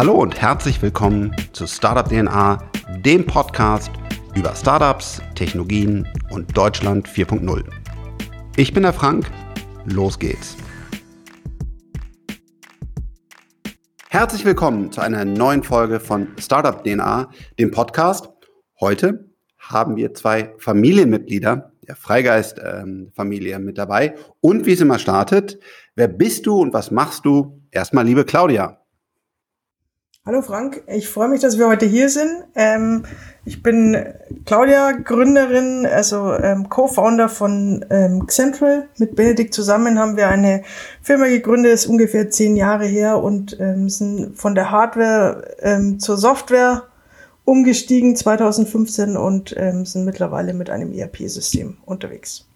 Hallo und herzlich willkommen zu Startup DNA, dem Podcast über Startups, Technologien und Deutschland 4.0. Ich bin der Frank, los geht's. Herzlich willkommen zu einer neuen Folge von Startup DNA, dem Podcast. Heute haben wir zwei Familienmitglieder der Freigeist-Familie ähm, mit dabei. Und wie es immer startet, wer bist du und was machst du? Erstmal, liebe Claudia. Hallo Frank, ich freue mich, dass wir heute hier sind. Ähm, ich bin Claudia, Gründerin, also ähm, Co-Founder von ähm, Central. Mit Benedikt zusammen haben wir eine Firma gegründet, ist ungefähr zehn Jahre her und ähm, sind von der Hardware ähm, zur Software umgestiegen 2015 und ähm, sind mittlerweile mit einem ERP-System unterwegs.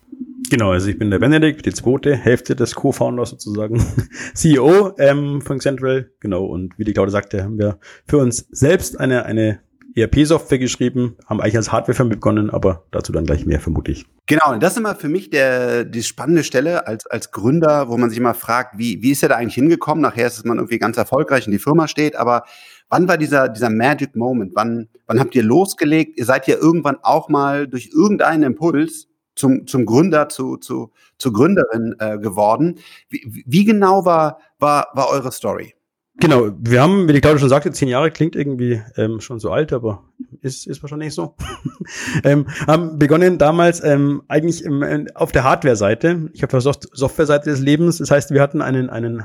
Genau, also ich bin der Benedikt, die zweite Hälfte des Co-Founders sozusagen, CEO ähm, von Central. Genau, und wie die Claudia sagte, haben wir für uns selbst eine, eine ERP-Software geschrieben, haben eigentlich als Hardware begonnen, aber dazu dann gleich mehr, vermutlich. Genau, und das ist immer für mich der, die spannende Stelle als, als Gründer, wo man sich immer fragt, wie, wie ist er da eigentlich hingekommen? Nachher ist man irgendwie ganz erfolgreich und die Firma steht, aber wann war dieser, dieser Magic Moment? Wann, wann habt ihr losgelegt? Ihr seid ja irgendwann auch mal durch irgendeinen Impuls zum, zum Gründer, zu, zu, zur Gründerin äh, geworden. Wie, wie genau war, war, war eure Story? Genau, wir haben, wie die Claudia schon sagte, zehn Jahre klingt irgendwie ähm, schon so alt, aber ist, ist wahrscheinlich so. ähm, haben begonnen damals ähm, eigentlich im, auf der Hardware-Seite, ich habe der Software-Seite des Lebens, das heißt, wir hatten einen, einen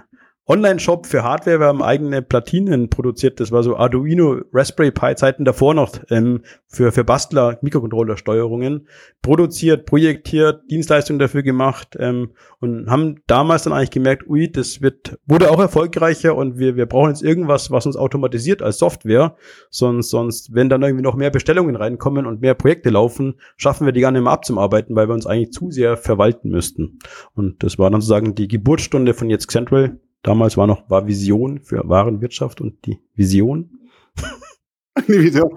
Online-Shop für Hardware. Wir haben eigene Platinen produziert. Das war so Arduino, Raspberry Pi Zeiten davor noch ähm, für, für Bastler, Mikrocontroller-Steuerungen. Produziert, projektiert, Dienstleistungen dafür gemacht ähm, und haben damals dann eigentlich gemerkt, ui, das wird, wurde auch erfolgreicher und wir, wir brauchen jetzt irgendwas, was uns automatisiert als Software. Sonst, sonst, wenn dann irgendwie noch mehr Bestellungen reinkommen und mehr Projekte laufen, schaffen wir die gar nicht mehr abzuarbeiten, weil wir uns eigentlich zu sehr verwalten müssten. Und das war dann sozusagen die Geburtsstunde von jetzt Central Damals war noch war Vision für Warenwirtschaft und die Vision. die Vision.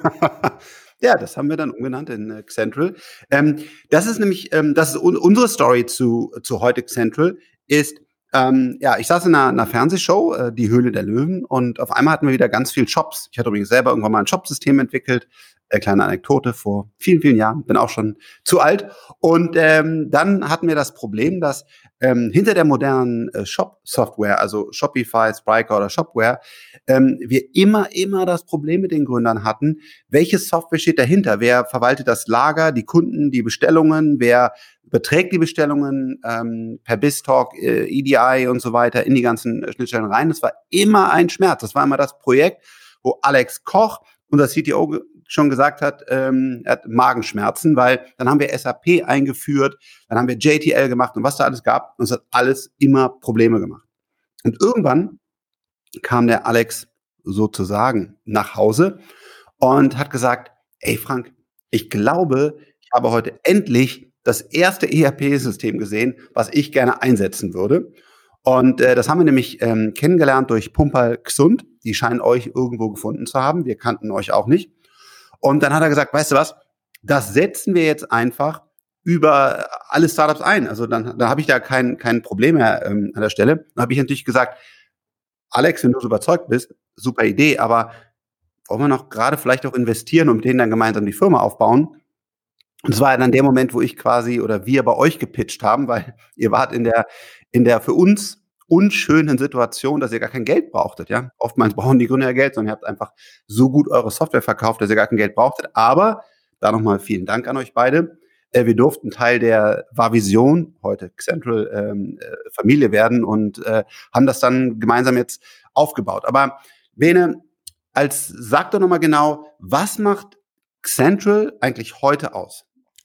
ja, das haben wir dann umgenannt in äh, Central. Ähm, das ist nämlich, ähm, das ist un unsere Story zu, zu heute Central, ist, ähm, ja, ich saß in einer, einer Fernsehshow, äh, Die Höhle der Löwen, und auf einmal hatten wir wieder ganz viel Shops. Ich hatte übrigens selber irgendwann mal ein Shopsystem entwickelt, äh, kleine Anekdote vor vielen, vielen Jahren, bin auch schon zu alt. Und ähm, dann hatten wir das Problem, dass ähm, hinter der modernen äh, Shop-Software, also Shopify, Spryker oder Shopware, ähm, wir immer, immer das Problem mit den Gründern hatten, welche Software steht dahinter? Wer verwaltet das Lager, die Kunden, die Bestellungen? Wer überträgt die Bestellungen ähm, per BizTalk, äh, EDI und so weiter in die ganzen Schnittstellen rein? Das war immer ein Schmerz. Das war immer das Projekt, wo Alex Koch, unser CTO, schon gesagt hat, ähm, er hat Magenschmerzen, weil dann haben wir SAP eingeführt, dann haben wir JTL gemacht und was da alles gab. Und es hat alles immer Probleme gemacht. Und irgendwann kam der Alex sozusagen nach Hause und hat gesagt, ey Frank, ich glaube, ich habe heute endlich das erste ERP-System gesehen, was ich gerne einsetzen würde. Und äh, das haben wir nämlich ähm, kennengelernt durch Pumpal Xund. Die scheinen euch irgendwo gefunden zu haben. Wir kannten euch auch nicht. Und dann hat er gesagt, weißt du was, das setzen wir jetzt einfach über alle Startups ein. Also dann, dann habe ich da kein, kein Problem mehr ähm, an der Stelle. Dann habe ich natürlich gesagt, Alex, wenn du so überzeugt bist, super Idee, aber wollen wir noch gerade vielleicht auch investieren und denen dann gemeinsam die Firma aufbauen? Und es war dann der Moment, wo ich quasi oder wir bei euch gepitcht haben, weil ihr wart in der, in der für uns unschönen Situation, dass ihr gar kein Geld brauchtet. Ja, oftmals brauchen die Gründer ja Geld, sondern ihr habt einfach so gut eure Software verkauft, dass ihr gar kein Geld brauchtet. Aber da nochmal vielen Dank an euch beide. Äh, wir durften Teil der Vavision, heute Central ähm, äh, Familie werden und äh, haben das dann gemeinsam jetzt aufgebaut. Aber Bene, als sag doch nochmal genau, was macht Central eigentlich heute aus?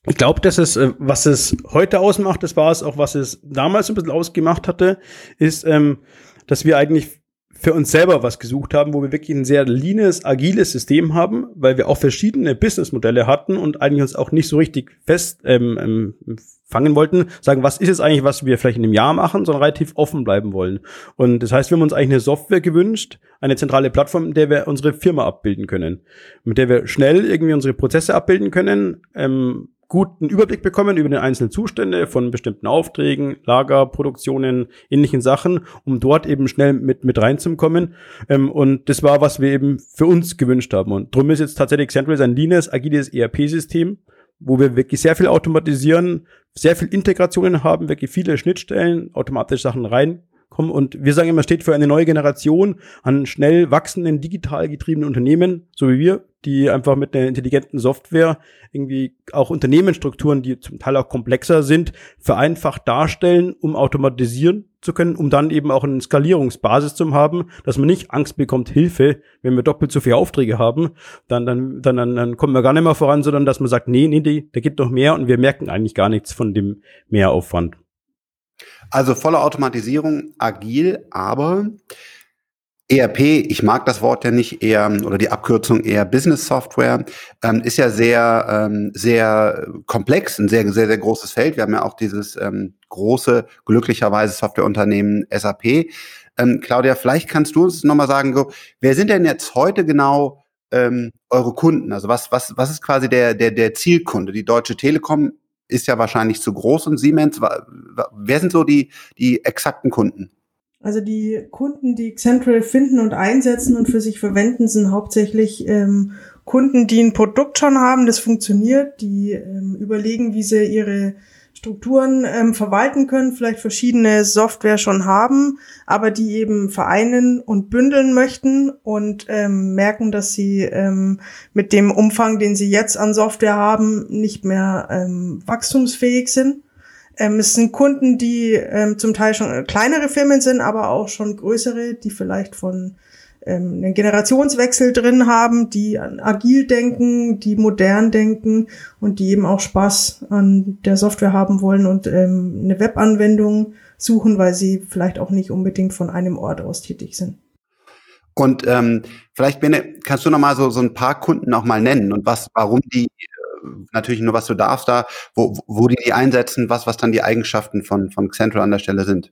Ich glaube, dass es, äh, was es heute ausmacht, das war es auch, was es damals ein bisschen ausgemacht hatte, ist, ähm, dass wir eigentlich für uns selber was gesucht haben, wo wir wirklich ein sehr leanes, agiles System haben, weil wir auch verschiedene Businessmodelle hatten und eigentlich uns auch nicht so richtig fest ähm, ähm, fangen wollten, sagen, was ist es eigentlich, was wir vielleicht in einem Jahr machen, sondern relativ offen bleiben wollen. Und das heißt, wir haben uns eigentlich eine Software gewünscht, eine zentrale Plattform, in der wir unsere Firma abbilden können, mit der wir schnell irgendwie unsere Prozesse abbilden können, ähm, guten Überblick bekommen über den einzelnen Zustände von bestimmten Aufträgen, Lagerproduktionen, ähnlichen Sachen, um dort eben schnell mit, mit reinzukommen. Ähm, und das war, was wir eben für uns gewünscht haben. Und drum ist jetzt tatsächlich Central ein leanes, agiles ERP-System, wo wir wirklich sehr viel automatisieren, sehr viel Integrationen haben, wirklich viele Schnittstellen, automatisch Sachen rein kommen. Und wir sagen immer, steht für eine neue Generation an schnell wachsenden, digital getriebenen Unternehmen, so wie wir, die einfach mit einer intelligenten Software irgendwie auch Unternehmensstrukturen, die zum Teil auch komplexer sind, vereinfacht darstellen, um automatisieren zu können, um dann eben auch eine Skalierungsbasis zu haben, dass man nicht Angst bekommt, Hilfe, wenn wir doppelt so viele Aufträge haben, dann, dann, dann, dann, dann kommen wir gar nicht mehr voran, sondern dass man sagt, nee, nee, da gibt noch mehr und wir merken eigentlich gar nichts von dem Mehraufwand. Also volle Automatisierung, agil, aber ERP, ich mag das Wort ja nicht eher oder die Abkürzung eher Business Software, ähm, ist ja sehr, ähm, sehr komplex, ein sehr, sehr, sehr großes Feld. Wir haben ja auch dieses ähm, große, glücklicherweise Softwareunternehmen SAP. Ähm, Claudia, vielleicht kannst du uns nochmal sagen, so, wer sind denn jetzt heute genau ähm, eure Kunden? Also was, was, was ist quasi der, der, der Zielkunde? Die Deutsche Telekom ist ja wahrscheinlich zu groß und Siemens. Wer sind so die, die exakten Kunden? Also die Kunden, die Central finden und einsetzen und für sich verwenden, sind hauptsächlich ähm, Kunden, die ein Produkt schon haben, das funktioniert, die ähm, überlegen, wie sie ihre Strukturen ähm, verwalten können, vielleicht verschiedene Software schon haben, aber die eben vereinen und bündeln möchten und ähm, merken, dass sie ähm, mit dem Umfang, den sie jetzt an Software haben, nicht mehr ähm, wachstumsfähig sind. Ähm, es sind Kunden, die ähm, zum Teil schon kleinere Firmen sind, aber auch schon größere, die vielleicht von ähm, einen Generationswechsel drin haben, die agil denken, die modern denken und die eben auch Spaß an der Software haben wollen und ähm, eine Webanwendung suchen, weil sie vielleicht auch nicht unbedingt von einem Ort aus tätig sind. Und ähm, vielleicht, Bene, kannst du noch mal so, so ein paar Kunden auch mal nennen und was, warum die natürlich nur was du darfst da, wo, wo die die einsetzen, was, was dann die Eigenschaften von, von Central an der Stelle sind.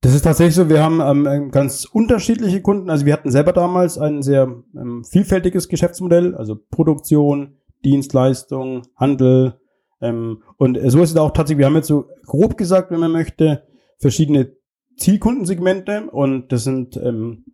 Das ist tatsächlich so, wir haben ähm, ganz unterschiedliche Kunden. Also wir hatten selber damals ein sehr ähm, vielfältiges Geschäftsmodell, also Produktion, Dienstleistung, Handel. Ähm, und so ist es auch tatsächlich, wir haben jetzt so grob gesagt, wenn man möchte, verschiedene Zielkundensegmente und das sind, ähm,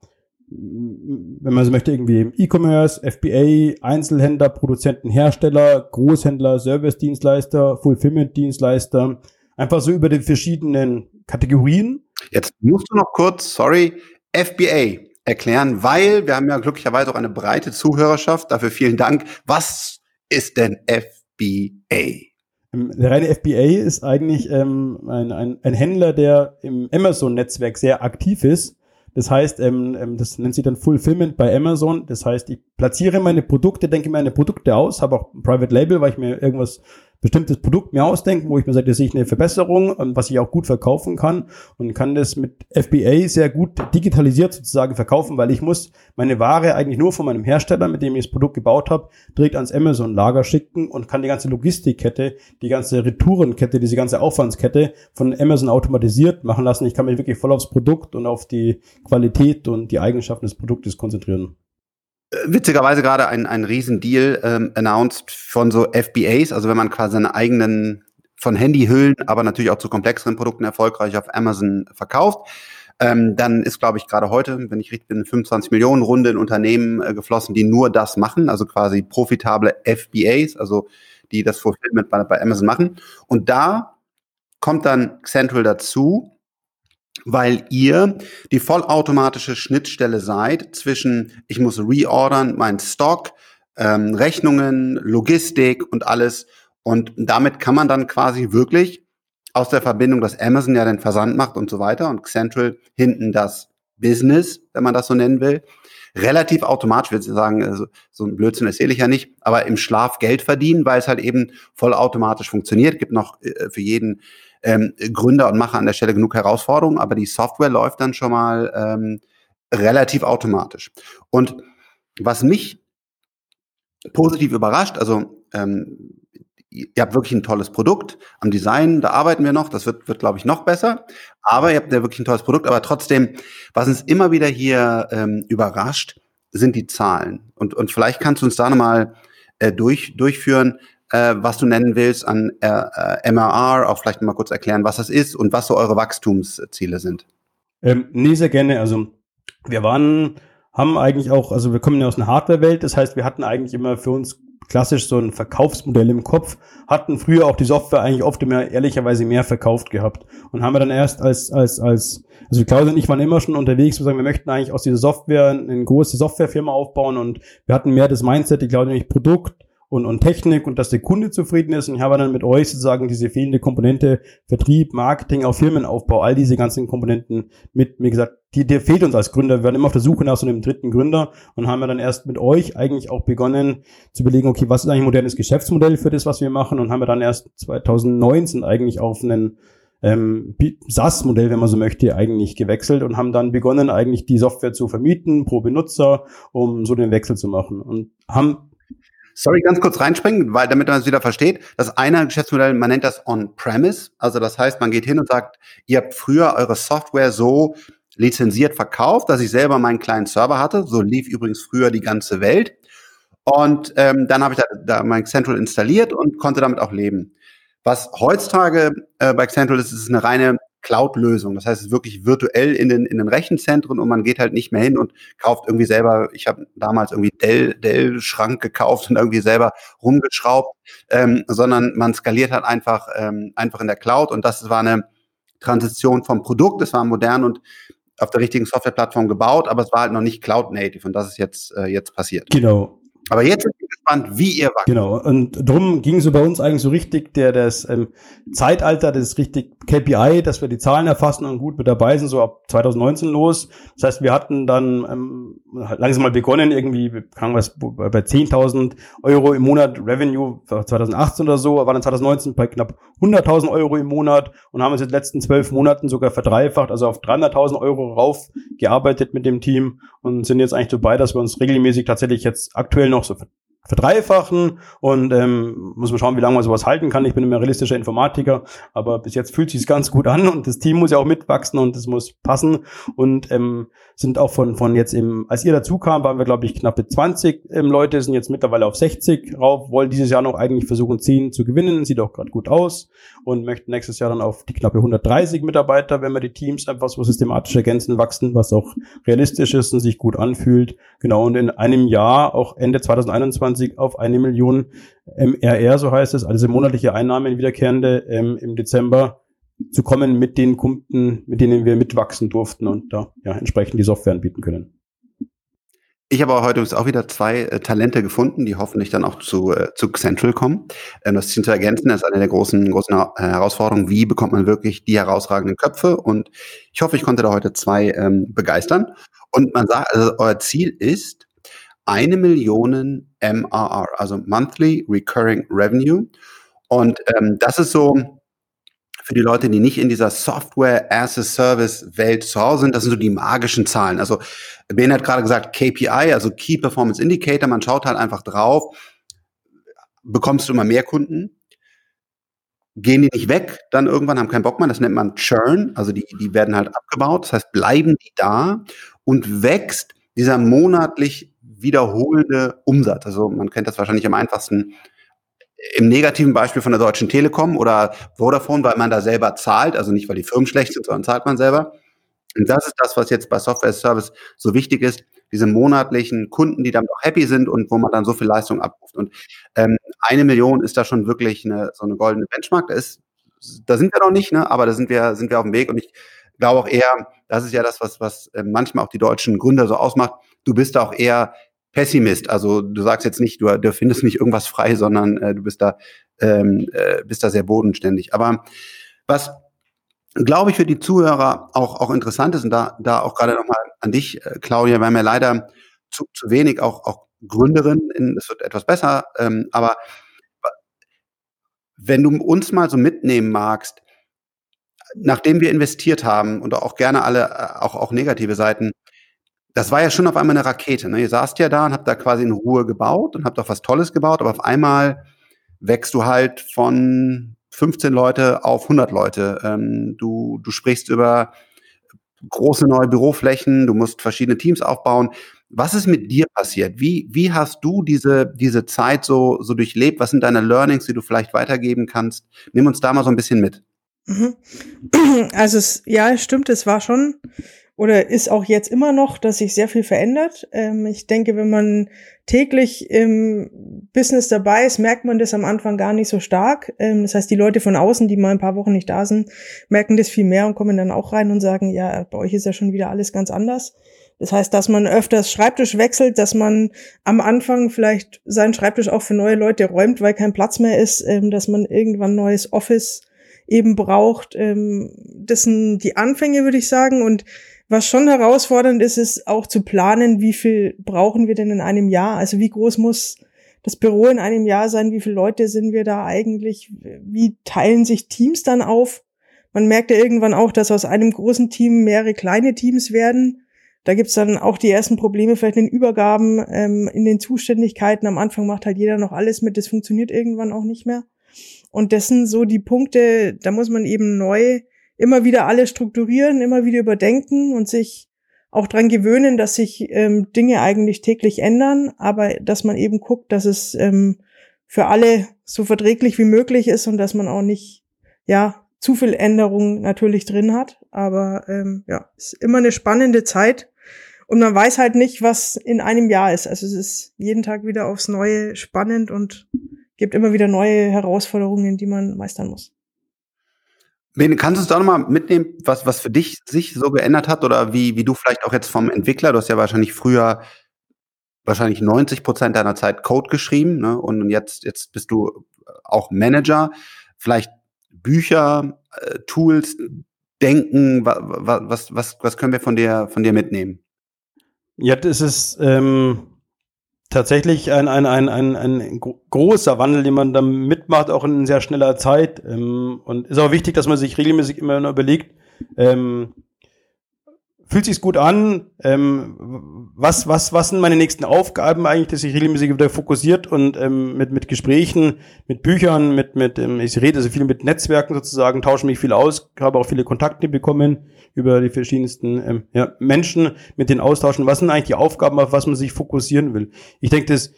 wenn man so möchte, irgendwie E-Commerce, FBA, Einzelhändler, Produzenten, Hersteller, Großhändler, Service-Dienstleister, Fulfillment-Dienstleister, einfach so über die verschiedenen Kategorien Jetzt musst du noch kurz, sorry, FBA erklären, weil wir haben ja glücklicherweise auch eine breite Zuhörerschaft. Dafür vielen Dank. Was ist denn FBA? Ähm, der reine FBA ist eigentlich ähm, ein, ein, ein Händler, der im Amazon-Netzwerk sehr aktiv ist. Das heißt, ähm, ähm, das nennt sich dann Fulfillment bei Amazon. Das heißt, ich platziere meine Produkte, denke meine Produkte aus, habe auch ein Private Label, weil ich mir irgendwas bestimmtes Produkt mir ausdenken, wo ich mir sage, das sehe ich eine Verbesserung, was ich auch gut verkaufen kann und kann das mit FBA sehr gut digitalisiert sozusagen verkaufen, weil ich muss meine Ware eigentlich nur von meinem Hersteller, mit dem ich das Produkt gebaut habe, direkt ans Amazon-Lager schicken und kann die ganze Logistikkette, die ganze Retourenkette, diese ganze Aufwandskette von Amazon automatisiert machen lassen. Ich kann mich wirklich voll aufs Produkt und auf die Qualität und die Eigenschaften des Produktes konzentrieren witzigerweise gerade ein, ein Riesendeal ähm, announced von so FBAs, also wenn man quasi seine eigenen von Handyhüllen, aber natürlich auch zu komplexeren Produkten erfolgreich auf Amazon verkauft. Ähm, dann ist, glaube ich, gerade heute, wenn ich richtig bin, 25 Millionen Runde in Unternehmen äh, geflossen, die nur das machen, also quasi profitable FBAs, also die das Fulfillment bei, bei Amazon machen. Und da kommt dann Central dazu, weil ihr die vollautomatische Schnittstelle seid zwischen, ich muss reordern, mein Stock, ähm, Rechnungen, Logistik und alles. Und damit kann man dann quasi wirklich aus der Verbindung, dass Amazon ja den Versand macht und so weiter und Central hinten das Business, wenn man das so nennen will, relativ automatisch, würde ich sagen, also so ein Blödsinn erzähle ich ja nicht, aber im Schlaf Geld verdienen, weil es halt eben vollautomatisch funktioniert. Gibt noch äh, für jeden ähm, Gründer und Macher an der Stelle genug Herausforderungen, aber die Software läuft dann schon mal ähm, relativ automatisch. Und was mich positiv überrascht, also ähm, ihr habt wirklich ein tolles Produkt. Am Design, da arbeiten wir noch. Das wird, wird glaube ich, noch besser. Aber ihr habt ja wirklich ein tolles Produkt. Aber trotzdem, was uns immer wieder hier ähm, überrascht, sind die Zahlen. Und, und vielleicht kannst du uns da nochmal äh, durch, durchführen. Äh, was du nennen willst an äh, äh MRR, auch vielleicht mal kurz erklären, was das ist und was so eure Wachstumsziele sind? Ähm, nee, sehr gerne. Also wir waren, haben eigentlich auch, also wir kommen ja aus einer Hardware-Welt, das heißt, wir hatten eigentlich immer für uns klassisch so ein Verkaufsmodell im Kopf, hatten früher auch die Software eigentlich oft immer ehrlicherweise mehr verkauft gehabt und haben wir dann erst als, als, als, also Klaus und ich waren immer schon unterwegs, wir sagen, wir möchten eigentlich aus dieser Software eine große Softwarefirma aufbauen und wir hatten mehr das Mindset, ich glaube nämlich Produkt, und, und Technik und dass der Kunde zufrieden ist. Und ich habe dann mit euch sozusagen diese fehlende Komponente Vertrieb, Marketing, auch Firmenaufbau, all diese ganzen Komponenten mit mir gesagt, die, der fehlt uns als Gründer. Wir waren immer auf der Suche nach so einem dritten Gründer und haben wir dann erst mit euch eigentlich auch begonnen zu überlegen, okay, was ist eigentlich ein modernes Geschäftsmodell für das, was wir machen und haben wir dann erst 2019 eigentlich auf einen ähm, SaaS-Modell, wenn man so möchte, eigentlich gewechselt und haben dann begonnen, eigentlich die Software zu vermieten pro Benutzer, um so den Wechsel zu machen und haben Sorry, ganz kurz reinspringen, weil damit man es wieder versteht. Das eine Geschäftsmodell, man nennt das On-Premise. Also das heißt, man geht hin und sagt, ihr habt früher eure Software so lizenziert verkauft, dass ich selber meinen kleinen Server hatte. So lief übrigens früher die ganze Welt. Und ähm, dann habe ich da, da mein Central installiert und konnte damit auch leben. Was heutzutage äh, bei Central ist, ist eine reine Cloud-Lösung. Das heißt, es ist wirklich virtuell in den, in den Rechenzentren und man geht halt nicht mehr hin und kauft irgendwie selber, ich habe damals irgendwie Dell, Dell-Schrank gekauft und irgendwie selber rumgeschraubt, ähm, sondern man skaliert halt einfach, ähm, einfach in der Cloud und das war eine Transition vom Produkt, es war modern und auf der richtigen Softwareplattform gebaut, aber es war halt noch nicht Cloud-Native und das ist jetzt, äh, jetzt passiert. Genau. Aber jetzt sind wir gespannt, wie ihr wachst. Genau, und drum ging so bei uns eigentlich so richtig der das ähm, Zeitalter, das richtig KPI, dass wir die Zahlen erfassen und gut mit dabei sind, so ab 2019 los. Das heißt, wir hatten dann ähm, langsam mal begonnen, irgendwie, kann was bei 10.000 Euro im Monat Revenue 2018 oder so, war dann 2019 bei knapp 100.000 Euro im Monat und haben uns in den letzten zwölf Monaten sogar verdreifacht, also auf 300.000 Euro raufgearbeitet mit dem Team und sind jetzt eigentlich dabei, dass wir uns regelmäßig tatsächlich jetzt aktuell noch so verdreifachen und ähm, muss man schauen, wie lange man sowas halten kann. Ich bin immer realistischer Informatiker, aber bis jetzt fühlt sich ganz gut an und das Team muss ja auch mitwachsen und das muss passen und ähm, sind auch von von jetzt eben, als ihr dazu kam, waren wir glaube ich knappe 20 ähm, Leute, sind jetzt mittlerweile auf 60 rauf, wollen dieses Jahr noch eigentlich versuchen 10 zu gewinnen, sieht auch gerade gut aus und möchten nächstes Jahr dann auf die knappe 130 Mitarbeiter, wenn wir die Teams einfach so systematisch ergänzen, wachsen, was auch realistisch ist und sich gut anfühlt. Genau und in einem Jahr, auch Ende 2021 20 auf eine Million MRR, so heißt es, also monatliche Einnahmen wiederkehrende ähm, im Dezember zu kommen mit den Kunden, mit denen wir mitwachsen durften und da ja, entsprechend die Software anbieten können. Ich habe heute auch wieder zwei äh, Talente gefunden, die hoffentlich dann auch zu, äh, zu Central kommen. Ähm, das zu ergänzen, das ist eine der großen, großen Herausforderungen. Wie bekommt man wirklich die herausragenden Köpfe? Und ich hoffe, ich konnte da heute zwei ähm, begeistern. Und man sagt, also euer Ziel ist, eine Million MRR, also Monthly Recurring Revenue. Und ähm, das ist so für die Leute, die nicht in dieser Software as a Service Welt zu Hause sind, das sind so die magischen Zahlen. Also Ben hat gerade gesagt KPI, also Key Performance Indicator, man schaut halt einfach drauf, bekommst du immer mehr Kunden, gehen die nicht weg, dann irgendwann haben keinen Bock mehr, das nennt man Churn, also die, die werden halt abgebaut, das heißt, bleiben die da und wächst dieser monatlich wiederholende Umsatz. Also man kennt das wahrscheinlich am einfachsten im negativen Beispiel von der Deutschen Telekom oder Vodafone, weil man da selber zahlt, also nicht, weil die Firmen schlecht sind, sondern zahlt man selber. Und das ist das, was jetzt bei Software Service so wichtig ist, diese monatlichen Kunden, die damit auch happy sind und wo man dann so viel Leistung abruft. Und ähm, eine Million ist da schon wirklich eine, so eine goldene Benchmark. Da, ist, da sind wir noch nicht, ne? aber da sind wir, sind wir auf dem Weg. Und ich glaube auch eher, das ist ja das, was, was äh, manchmal auch die deutschen Gründer so ausmacht. Du bist auch eher Pessimist. Also du sagst jetzt nicht, du, du findest nicht irgendwas frei, sondern äh, du bist da, ähm, äh, bist da sehr bodenständig. Aber was glaube ich für die Zuhörer auch, auch interessant ist, und da, da auch gerade nochmal an dich, äh, Claudia, wir haben leider zu, zu wenig auch, auch Gründerinnen, in, es wird etwas besser, ähm, aber wenn du uns mal so mitnehmen magst, nachdem wir investiert haben und auch gerne alle, äh, auch, auch negative Seiten, das war ja schon auf einmal eine Rakete. Ne? Ihr saßt ja da und habt da quasi in Ruhe gebaut und habt auch was Tolles gebaut, aber auf einmal wächst du halt von 15 Leute auf 100 Leute. Ähm, du, du sprichst über große neue Büroflächen, du musst verschiedene Teams aufbauen. Was ist mit dir passiert? Wie, wie hast du diese, diese Zeit so, so durchlebt? Was sind deine Learnings, die du vielleicht weitergeben kannst? Nimm uns da mal so ein bisschen mit. Mhm. Also es, ja, stimmt, es war schon oder ist auch jetzt immer noch, dass sich sehr viel verändert. Ähm, ich denke, wenn man täglich im Business dabei ist, merkt man das am Anfang gar nicht so stark. Ähm, das heißt, die Leute von außen, die mal ein paar Wochen nicht da sind, merken das viel mehr und kommen dann auch rein und sagen, ja, bei euch ist ja schon wieder alles ganz anders. Das heißt, dass man öfters Schreibtisch wechselt, dass man am Anfang vielleicht seinen Schreibtisch auch für neue Leute räumt, weil kein Platz mehr ist, ähm, dass man irgendwann neues Office eben braucht. Ähm, das sind die Anfänge, würde ich sagen. Und was schon herausfordernd ist, ist auch zu planen, wie viel brauchen wir denn in einem Jahr? Also wie groß muss das Büro in einem Jahr sein? Wie viele Leute sind wir da eigentlich? Wie teilen sich Teams dann auf? Man merkt ja irgendwann auch, dass aus einem großen Team mehrere kleine Teams werden. Da gibt's dann auch die ersten Probleme, vielleicht in den Übergaben, ähm, in den Zuständigkeiten. Am Anfang macht halt jeder noch alles mit, das funktioniert irgendwann auch nicht mehr. Und das sind so die Punkte, da muss man eben neu immer wieder alles strukturieren, immer wieder überdenken und sich auch dran gewöhnen, dass sich ähm, Dinge eigentlich täglich ändern, aber dass man eben guckt, dass es ähm, für alle so verträglich wie möglich ist und dass man auch nicht, ja, zu viel Änderung natürlich drin hat. Aber ähm, ja, ist immer eine spannende Zeit und man weiß halt nicht, was in einem Jahr ist. Also es ist jeden Tag wieder aufs Neue spannend und gibt immer wieder neue Herausforderungen, die man meistern muss. Bene, kannst du uns da nochmal mitnehmen, was, was für dich sich so geändert hat oder wie, wie du vielleicht auch jetzt vom Entwickler, du hast ja wahrscheinlich früher wahrscheinlich 90 Prozent deiner Zeit Code geschrieben ne? und jetzt, jetzt bist du auch Manager, vielleicht Bücher, äh, Tools, Denken, wa, wa, was, was, was können wir von dir, von dir mitnehmen? Ja, das ist ähm, tatsächlich ein, ein, ein, ein, ein großer Wandel, den man da mitmacht, auch in sehr schneller Zeit. Ähm, und ist auch wichtig, dass man sich regelmäßig immer überlegt, ähm, fühlt sich gut an, ähm, was, was, was sind meine nächsten Aufgaben eigentlich, dass ich regelmäßig wieder fokussiert und ähm, mit, mit Gesprächen, mit Büchern, mit, mit, ähm, ich rede also viel mit Netzwerken sozusagen, tausche mich viel aus, habe auch viele Kontakte bekommen über die verschiedensten ähm, ja, Menschen, mit den austauschen. Was sind eigentlich die Aufgaben, auf was man sich fokussieren will? Ich denke, das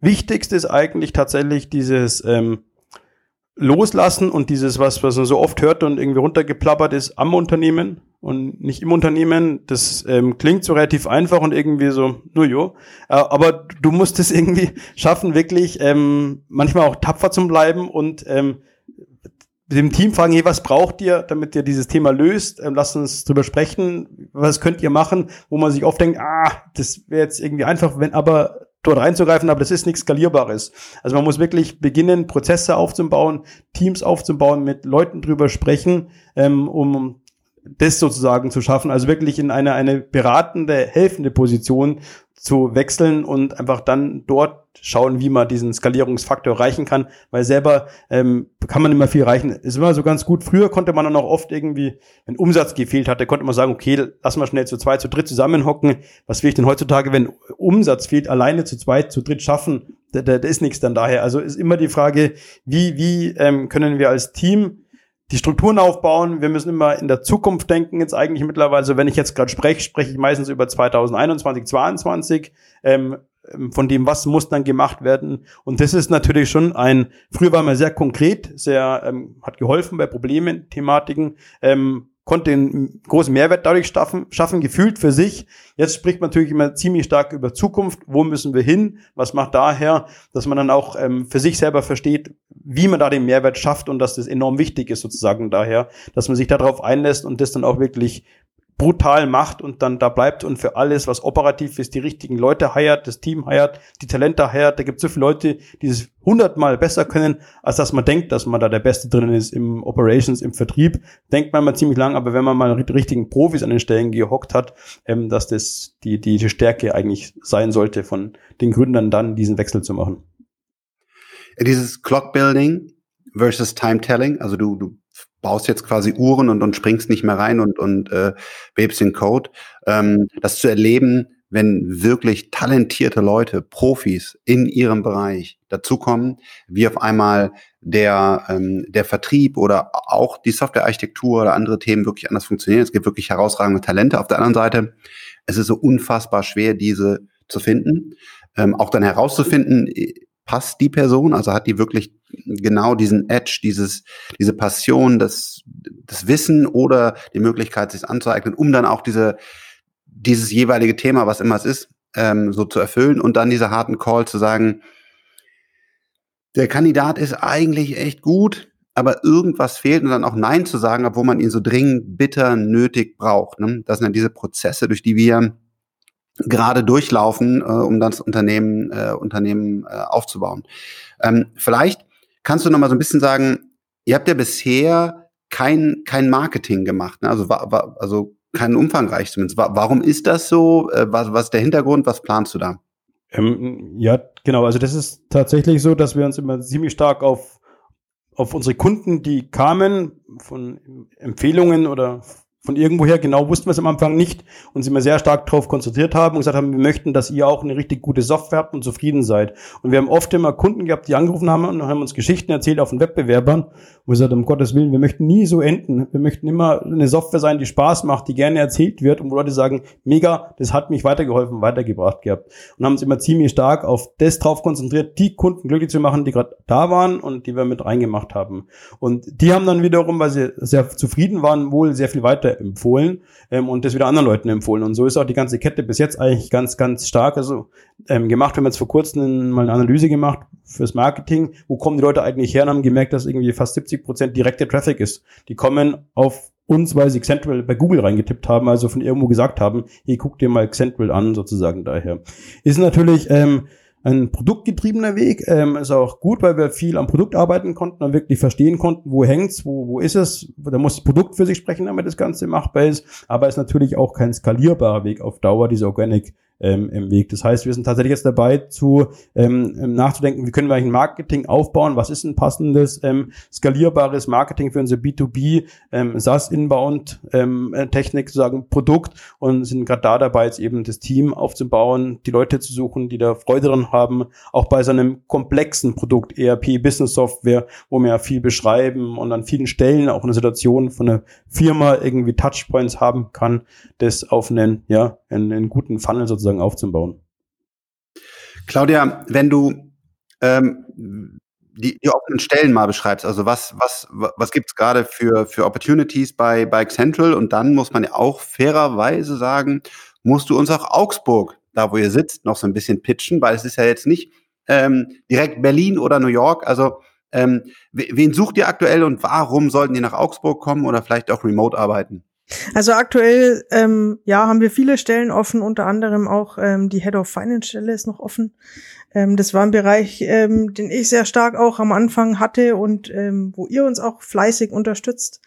Wichtigste ist eigentlich tatsächlich dieses ähm, Loslassen und dieses, was, was man so oft hört und irgendwie runtergeplappert ist am Unternehmen und nicht im Unternehmen. Das ähm, klingt so relativ einfach und irgendwie so, nur jo. Äh, aber du musst es irgendwie schaffen, wirklich ähm, manchmal auch tapfer zu bleiben und ähm, dem Team fragen, hey, was braucht ihr, damit ihr dieses Thema löst? Ähm, lasst uns drüber sprechen. Was könnt ihr machen? Wo man sich oft denkt, ah, das wäre jetzt irgendwie einfach, wenn aber dort reinzugreifen, aber das ist nichts Skalierbares. Also man muss wirklich beginnen, Prozesse aufzubauen, Teams aufzubauen, mit Leuten drüber sprechen, ähm, um das sozusagen zu schaffen, also wirklich in eine, eine beratende, helfende Position zu wechseln und einfach dann dort schauen, wie man diesen Skalierungsfaktor erreichen kann, weil selber ähm, kann man immer viel erreichen. Ist immer so ganz gut. Früher konnte man dann auch oft irgendwie, wenn Umsatz gefehlt hatte, konnte man sagen, okay, lass mal schnell zu zweit, zu dritt zusammenhocken. Was will ich denn heutzutage, wenn Umsatz fehlt, alleine zu zweit, zu dritt schaffen? Da, da, da ist nichts dann daher. Also ist immer die Frage, wie, wie ähm, können wir als Team die Strukturen aufbauen. Wir müssen immer in der Zukunft denken. Jetzt eigentlich mittlerweile, also wenn ich jetzt gerade spreche, spreche ich meistens über 2021, 2022. Ähm, ähm, von dem, was muss dann gemacht werden. Und das ist natürlich schon ein, früher war man sehr konkret, sehr, ähm, hat geholfen bei Problemen, Thematiken, ähm, konnte einen großen Mehrwert dadurch schaffen, schaffen, gefühlt für sich. Jetzt spricht man natürlich immer ziemlich stark über Zukunft. Wo müssen wir hin? Was macht daher, dass man dann auch ähm, für sich selber versteht, wie man da den Mehrwert schafft und dass das enorm wichtig ist sozusagen daher, dass man sich darauf einlässt und das dann auch wirklich brutal macht und dann da bleibt und für alles, was operativ ist, die richtigen Leute heiert, das Team heiert, die Talente heiert. Da gibt es so viele Leute, die es hundertmal besser können, als dass man denkt, dass man da der Beste drinnen ist im Operations, im Vertrieb. Denkt man mal ziemlich lang, aber wenn man mal die richtigen Profis an den Stellen gehockt hat, ähm, dass das die, die, Stärke eigentlich sein sollte von den Gründern dann diesen Wechsel zu machen. Dieses Clock Building versus Time Telling, also du, du baust jetzt quasi Uhren und, und springst nicht mehr rein und, und äh, webst den Code. Ähm, das zu erleben, wenn wirklich talentierte Leute, Profis in ihrem Bereich dazukommen, wie auf einmal der, ähm, der Vertrieb oder auch die Softwarearchitektur oder andere Themen wirklich anders funktionieren. Es gibt wirklich herausragende Talente. Auf der anderen Seite, es ist so unfassbar schwer, diese zu finden, ähm, auch dann herauszufinden, passt die Person, also hat die wirklich genau diesen Edge, dieses, diese Passion, das, das Wissen oder die Möglichkeit, sich anzueignen, um dann auch diese, dieses jeweilige Thema, was immer es ist, ähm, so zu erfüllen und dann diese harten Call zu sagen, der Kandidat ist eigentlich echt gut, aber irgendwas fehlt und dann auch Nein zu sagen, obwohl man ihn so dringend, bitter, nötig braucht. Ne? Das sind dann diese Prozesse, durch die wir gerade durchlaufen, äh, um das Unternehmen, äh, Unternehmen äh, aufzubauen. Ähm, vielleicht kannst du noch mal so ein bisschen sagen, ihr habt ja bisher kein, kein Marketing gemacht, ne? also, wa, wa, also kein umfangreich zumindest. Warum ist das so? Äh, was, was ist der Hintergrund? Was planst du da? Ähm, ja, genau. Also das ist tatsächlich so, dass wir uns immer ziemlich stark auf, auf unsere Kunden, die kamen, von Empfehlungen oder von irgendwoher, genau wussten wir es am Anfang nicht und sind wir sehr stark darauf konzentriert haben und gesagt haben, wir möchten, dass ihr auch eine richtig gute Software habt und zufrieden seid. Und wir haben oft immer Kunden gehabt, die angerufen haben und haben uns Geschichten erzählt auf den Wettbewerbern, wo wir gesagt haben, um Gottes Willen, wir möchten nie so enden. Wir möchten immer eine Software sein, die Spaß macht, die gerne erzählt wird und wo Leute sagen, mega, das hat mich weitergeholfen, weitergebracht gehabt. Und haben uns immer ziemlich stark auf das drauf konzentriert, die Kunden glücklich zu machen, die gerade da waren und die wir mit reingemacht haben. Und die haben dann wiederum, weil sie sehr zufrieden waren, wohl sehr viel weiter empfohlen ähm, und das wieder anderen Leuten empfohlen. Und so ist auch die ganze Kette bis jetzt eigentlich ganz, ganz stark also, ähm, gemacht. Wir haben jetzt vor kurzem mal eine Analyse gemacht fürs Marketing. Wo kommen die Leute eigentlich her und haben gemerkt, dass irgendwie fast 70 Prozent direkte Traffic ist. Die kommen auf uns, weil sie Xentral bei Google reingetippt haben, also von irgendwo gesagt haben, hey, guck dir mal Xentral an, sozusagen daher. Ist natürlich ähm, ein produktgetriebener Weg. Ähm, ist auch gut, weil wir viel am Produkt arbeiten konnten und wirklich verstehen konnten, wo hängt's, wo, wo ist es. Da muss das Produkt für sich sprechen, damit das Ganze machbar ist. Aber ist natürlich auch kein skalierbarer Weg auf Dauer, diese Organic ähm, im Weg. Das heißt, wir sind tatsächlich jetzt dabei, zu ähm, ähm, nachzudenken, wie können wir eigentlich ein Marketing aufbauen, was ist ein passendes, ähm, skalierbares Marketing für unser B2B, ähm, SaaS Inbound ähm, äh, Technik, sozusagen Produkt und sind gerade da dabei, jetzt eben das Team aufzubauen, die Leute zu suchen, die da Freude dran haben, auch bei so einem komplexen Produkt, ERP, Business Software, wo wir ja viel beschreiben und an vielen Stellen auch eine Situation von einer Firma irgendwie Touchpoints haben kann, das auf einen, ja, einen, einen guten Funnel sozusagen aufzubauen. Claudia, wenn du ähm, die, die offenen Stellen mal beschreibst, also was, was, was gibt's gerade für, für Opportunities bei, bei Central und dann muss man ja auch fairerweise sagen, musst du uns auch Augsburg, da wo ihr sitzt, noch so ein bisschen pitchen, weil es ist ja jetzt nicht ähm, direkt Berlin oder New York, also ähm, wen sucht ihr aktuell und warum sollten die nach Augsburg kommen oder vielleicht auch remote arbeiten? Also aktuell, ähm, ja, haben wir viele Stellen offen, unter anderem auch ähm, die Head of Finance Stelle ist noch offen. Ähm, das war ein Bereich, ähm, den ich sehr stark auch am Anfang hatte und ähm, wo ihr uns auch fleißig unterstützt.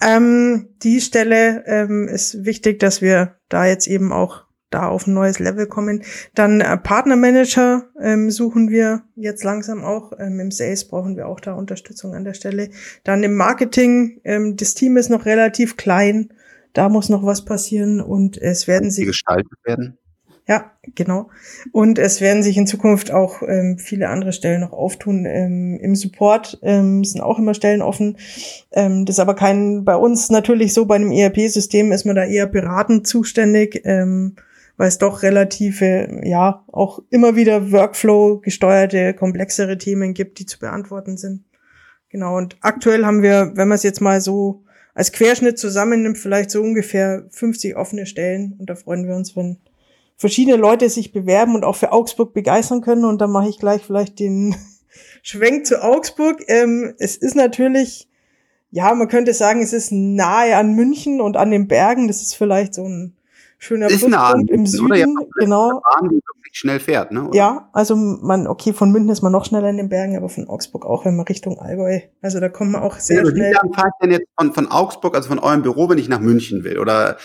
Ähm, die Stelle ähm, ist wichtig, dass wir da jetzt eben auch da auf ein neues Level kommen. Dann äh, Partnermanager ähm, suchen wir jetzt langsam auch. Ähm, Im Sales brauchen wir auch da Unterstützung an der Stelle. Dann im Marketing, ähm, das Team ist noch relativ klein da muss noch was passieren und es werden sich gestaltet werden. Ja, genau. Und es werden sich in Zukunft auch ähm, viele andere Stellen noch auftun. Ähm, Im Support ähm, sind auch immer Stellen offen. Ähm, das ist aber kein, bei uns natürlich so, bei einem ERP-System ist man da eher beratend zuständig, ähm, weil es doch relative, ja, auch immer wieder Workflow gesteuerte, komplexere Themen gibt, die zu beantworten sind. Genau. Und aktuell haben wir, wenn man es jetzt mal so als Querschnitt zusammennimmt, vielleicht so ungefähr 50 offene Stellen. Und da freuen wir uns, wenn verschiedene Leute sich bewerben und auch für Augsburg begeistern können. Und dann mache ich gleich vielleicht den Schwenk zu Augsburg. Ähm, es ist natürlich, ja, man könnte sagen, es ist nahe an München und an den Bergen. Das ist vielleicht so ein schöner ist Pluspunkt im Süden. Ja, genau. Bahn, die wirklich schnell fährt, ne? Oder? Ja, also man, okay, von München ist man noch schneller in den Bergen, aber von Augsburg auch, wenn man Richtung Allgäu. Also da kommt man auch sehr also, schnell. Wie lange fahrt denn jetzt von, von Augsburg, also von eurem Büro, wenn ich nach München will? Oder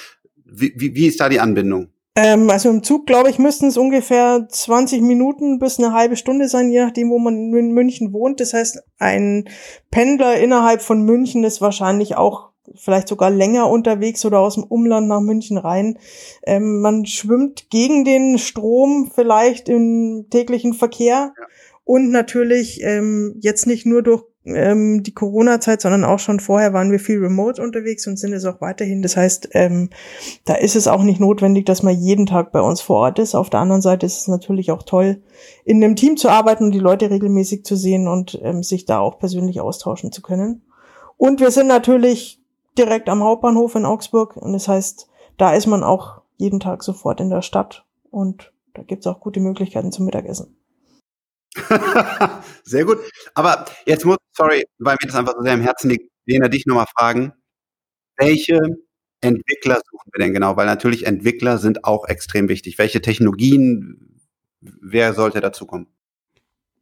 wie, wie, wie ist da die Anbindung? Ähm, also im Zug, glaube ich, müssten es ungefähr 20 Minuten bis eine halbe Stunde sein, je nachdem, wo man in München wohnt. Das heißt, ein Pendler innerhalb von München ist wahrscheinlich auch vielleicht sogar länger unterwegs oder aus dem Umland nach München rein. Ähm, man schwimmt gegen den Strom vielleicht im täglichen Verkehr. Ja. Und natürlich ähm, jetzt nicht nur durch ähm, die Corona-Zeit, sondern auch schon vorher waren wir viel remote unterwegs und sind es auch weiterhin. Das heißt, ähm, da ist es auch nicht notwendig, dass man jeden Tag bei uns vor Ort ist. Auf der anderen Seite ist es natürlich auch toll, in einem Team zu arbeiten und die Leute regelmäßig zu sehen und ähm, sich da auch persönlich austauschen zu können. Und wir sind natürlich direkt am Hauptbahnhof in Augsburg und das heißt, da ist man auch jeden Tag sofort in der Stadt und da gibt's auch gute Möglichkeiten zum Mittagessen. sehr gut. Aber jetzt muss, sorry, weil mir das einfach so sehr im Herzen liegt, Lena, dich nochmal fragen, welche Entwickler suchen wir denn genau? Weil natürlich Entwickler sind auch extrem wichtig. Welche Technologien, wer sollte dazukommen?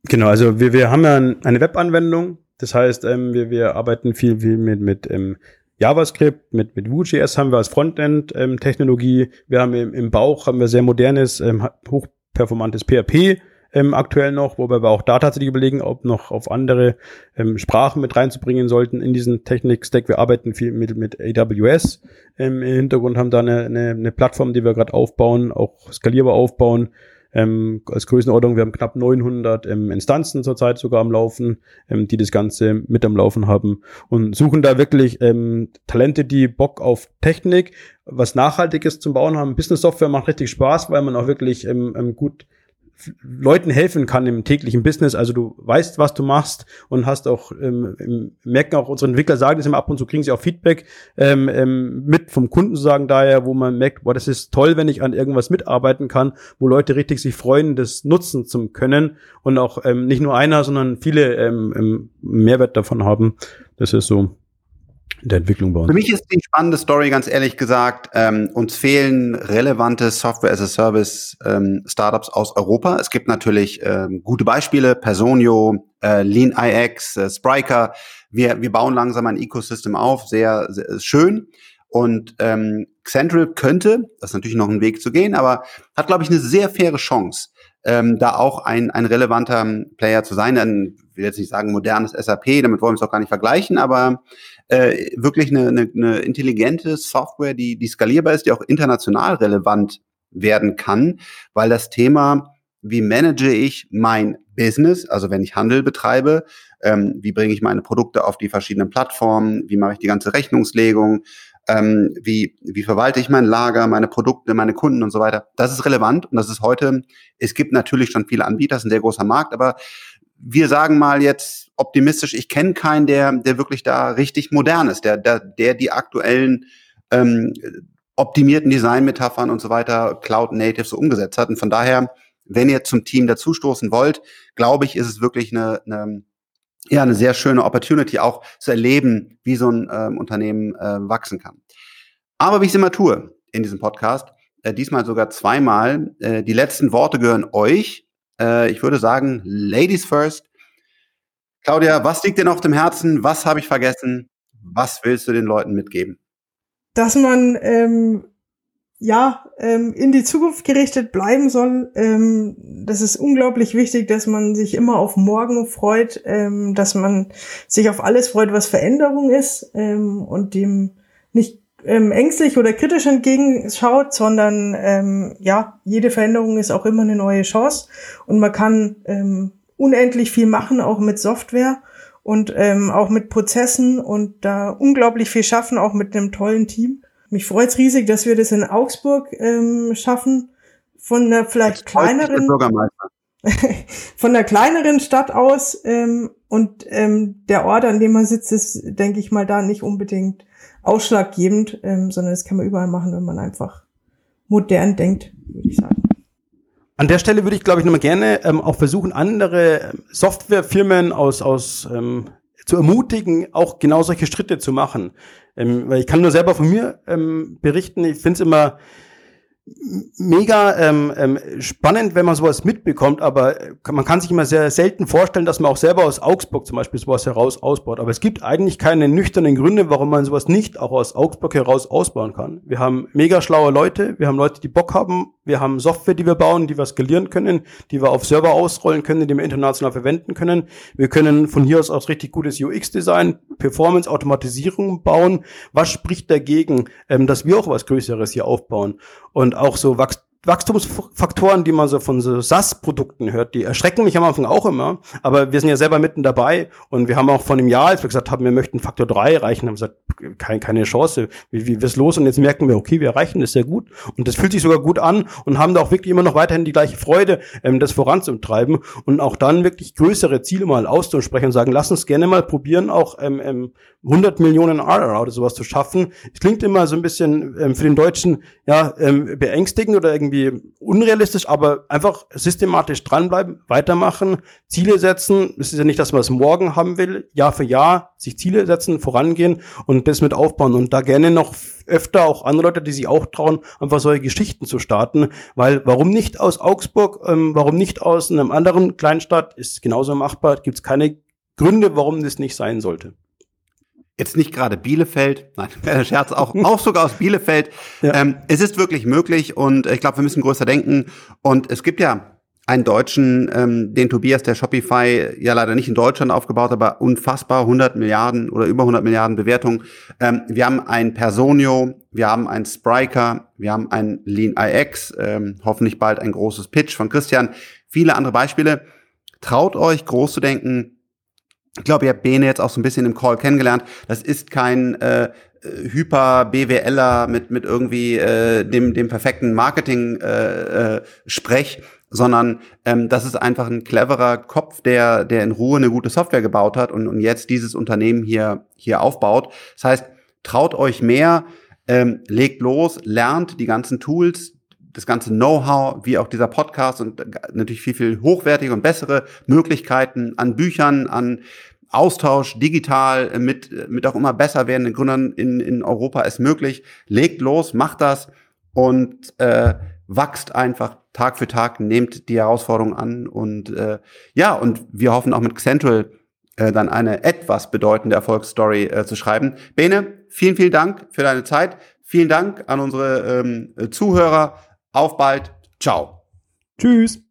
Genau, also wir, wir haben ja eine Webanwendung. Das heißt, ähm, wir, wir arbeiten viel, viel mit, mit ähm, JavaScript, mit, mit Vue.js haben wir als Frontend-Technologie. Ähm, wir haben im, im Bauch haben wir sehr modernes, ähm, hochperformantes PHP ähm, aktuell noch, wobei wir auch da tatsächlich überlegen, ob noch auf andere ähm, Sprachen mit reinzubringen sollten in diesen Technik-Stack. Wir arbeiten viel mit, mit AWS ähm, im Hintergrund, haben da eine, eine, eine Plattform, die wir gerade aufbauen, auch skalierbar aufbauen. Ähm, als Größenordnung, wir haben knapp 900 ähm, Instanzen zurzeit sogar am Laufen, ähm, die das Ganze mit am Laufen haben und suchen da wirklich ähm, Talente, die Bock auf Technik, was Nachhaltiges zum Bauen haben. Business Software macht richtig Spaß, weil man auch wirklich ähm, ähm gut Leuten helfen kann im täglichen Business. Also du weißt, was du machst und hast auch, ähm, merken auch unsere Entwickler sagen das immer ab und zu, kriegen sie auch Feedback ähm, ähm, mit vom Kunden sagen daher, wo man merkt, boah, das ist toll, wenn ich an irgendwas mitarbeiten kann, wo Leute richtig sich freuen, das nutzen zu können und auch ähm, nicht nur einer, sondern viele ähm, ähm, Mehrwert davon haben. Das ist so der Entwicklung bei uns? Für mich ist die spannende Story, ganz ehrlich gesagt, ähm, uns fehlen relevante Software-as-a-Service-Startups ähm, aus Europa. Es gibt natürlich ähm, gute Beispiele, Personio, äh, LeanIX, äh, Spryker. Wir, wir bauen langsam ein Ecosystem auf, sehr, sehr schön. Und ähm, Central könnte, das ist natürlich noch ein Weg zu gehen, aber hat, glaube ich, eine sehr faire Chance, ähm, da auch ein, ein relevanter Player zu sein. Dann will jetzt nicht sagen modernes SAP, damit wollen wir es auch gar nicht vergleichen, aber äh, wirklich eine, eine, eine intelligente Software, die, die skalierbar ist, die auch international relevant werden kann, weil das Thema, wie manage ich mein Business, also wenn ich Handel betreibe, ähm, wie bringe ich meine Produkte auf die verschiedenen Plattformen, wie mache ich die ganze Rechnungslegung, ähm, wie, wie verwalte ich mein Lager, meine Produkte, meine Kunden und so weiter. Das ist relevant und das ist heute, es gibt natürlich schon viele Anbieter, es ist ein sehr großer Markt, aber wir sagen mal jetzt optimistisch, ich kenne keinen, der, der wirklich da richtig modern ist, der, der, der die aktuellen ähm, optimierten Designmetaphern und so weiter Cloud Native so umgesetzt hat. Und von daher, wenn ihr zum Team dazustoßen wollt, glaube ich, ist es wirklich eine, eine ja, eine sehr schöne Opportunity auch zu erleben, wie so ein ähm, Unternehmen äh, wachsen kann. Aber wie ich es immer tue in diesem Podcast, äh, diesmal sogar zweimal, äh, die letzten Worte gehören euch. Äh, ich würde sagen, Ladies first. Claudia, was liegt dir noch auf dem Herzen? Was habe ich vergessen? Was willst du den Leuten mitgeben? Dass man ähm, ja ähm, in die Zukunft gerichtet bleiben soll. Ähm, das ist unglaublich wichtig, dass man sich immer auf morgen freut, ähm, dass man sich auf alles freut, was Veränderung ist ähm, und dem nicht ähm, ängstlich oder kritisch entgegenschaut, sondern ähm, ja, jede Veränderung ist auch immer eine neue Chance. Und man kann ähm, unendlich viel machen, auch mit Software und ähm, auch mit Prozessen und da unglaublich viel schaffen, auch mit einem tollen Team. Mich freut's riesig, dass wir das in Augsburg ähm, schaffen, von einer vielleicht kleineren von der kleineren Stadt aus ähm, und ähm, der Ort, an dem man sitzt, ist, denke ich mal, da nicht unbedingt ausschlaggebend, ähm, sondern das kann man überall machen, wenn man einfach modern denkt, würde ich sagen. An der Stelle würde ich, glaube ich, nochmal gerne ähm, auch versuchen, andere ähm, Softwarefirmen aus, aus ähm, zu ermutigen, auch genau solche Schritte zu machen. Ähm, weil ich kann nur selber von mir ähm, berichten, ich finde es immer mega ähm, ähm, spannend, wenn man sowas mitbekommt, aber man kann sich immer sehr selten vorstellen, dass man auch selber aus Augsburg zum Beispiel sowas heraus ausbaut. Aber es gibt eigentlich keine nüchternen Gründe, warum man sowas nicht auch aus Augsburg heraus ausbauen kann. Wir haben mega schlaue Leute, wir haben Leute, die Bock haben, wir haben Software, die wir bauen, die wir skalieren können, die wir auf Server ausrollen können, die wir international verwenden können. Wir können von hier aus aus richtig gutes UX-Design, Performance, Automatisierung bauen. Was spricht dagegen, ähm, dass wir auch was Größeres hier aufbauen? Und auch so Wachstumsfaktoren, die man so von so SaaS-Produkten hört, die erschrecken mich am Anfang auch immer. Aber wir sind ja selber mitten dabei und wir haben auch von einem Jahr, als wir gesagt haben, wir möchten Faktor 3 erreichen, haben gesagt, keine, keine Chance, wie, wie ist los? Und jetzt merken wir, okay, wir erreichen das sehr gut und das fühlt sich sogar gut an und haben da auch wirklich immer noch weiterhin die gleiche Freude, ähm, das voranzutreiben und auch dann wirklich größere Ziele mal auszusprechen und sagen, lass uns gerne mal probieren, auch ähm, ähm, 100 Millionen RR oder sowas zu schaffen. Es klingt immer so ein bisschen ähm, für den Deutschen ja ähm, beängstigend oder irgendwie unrealistisch, aber einfach systematisch dranbleiben, weitermachen, Ziele setzen. Es ist ja nicht, dass man es morgen haben will, Jahr für Jahr sich Ziele setzen, vorangehen und das mit aufbauen. Und da gerne noch öfter auch andere Leute, die sich auch trauen, einfach solche Geschichten zu starten, weil warum nicht aus Augsburg, ähm, warum nicht aus einem anderen Kleinstadt, ist genauso machbar, gibt es keine Gründe, warum das nicht sein sollte jetzt nicht gerade Bielefeld, nein, kleiner Scherz, auch, auch sogar aus Bielefeld. Ja. Ähm, es ist wirklich möglich und ich glaube, wir müssen größer denken. Und es gibt ja einen Deutschen, ähm, den Tobias, der Shopify ja leider nicht in Deutschland aufgebaut, aber unfassbar 100 Milliarden oder über 100 Milliarden Bewertungen. Ähm, wir haben ein Personio, wir haben ein Spriker, wir haben ein Lean IX, ähm, hoffentlich bald ein großes Pitch von Christian, viele andere Beispiele. Traut euch groß zu denken, ich glaube, ihr habt Bene jetzt auch so ein bisschen im Call kennengelernt. Das ist kein äh, Hyper-BWLer mit, mit irgendwie äh, dem, dem perfekten Marketing-Sprech, äh, äh, sondern ähm, das ist einfach ein cleverer Kopf, der, der in Ruhe eine gute Software gebaut hat und, und jetzt dieses Unternehmen hier, hier aufbaut. Das heißt, traut euch mehr, ähm, legt los, lernt die ganzen Tools, das ganze Know-how, wie auch dieser Podcast und natürlich viel, viel hochwertige und bessere Möglichkeiten an Büchern, an Austausch digital mit, mit auch immer besser werdenden Gründern in, in Europa ist möglich. Legt los, macht das und äh, wachst einfach Tag für Tag, nehmt die Herausforderung an und äh, ja, und wir hoffen auch mit Xentral äh, dann eine etwas bedeutende Erfolgsstory äh, zu schreiben. Bene, vielen, vielen Dank für deine Zeit. Vielen Dank an unsere ähm, Zuhörer. Auf bald. Ciao. Tschüss.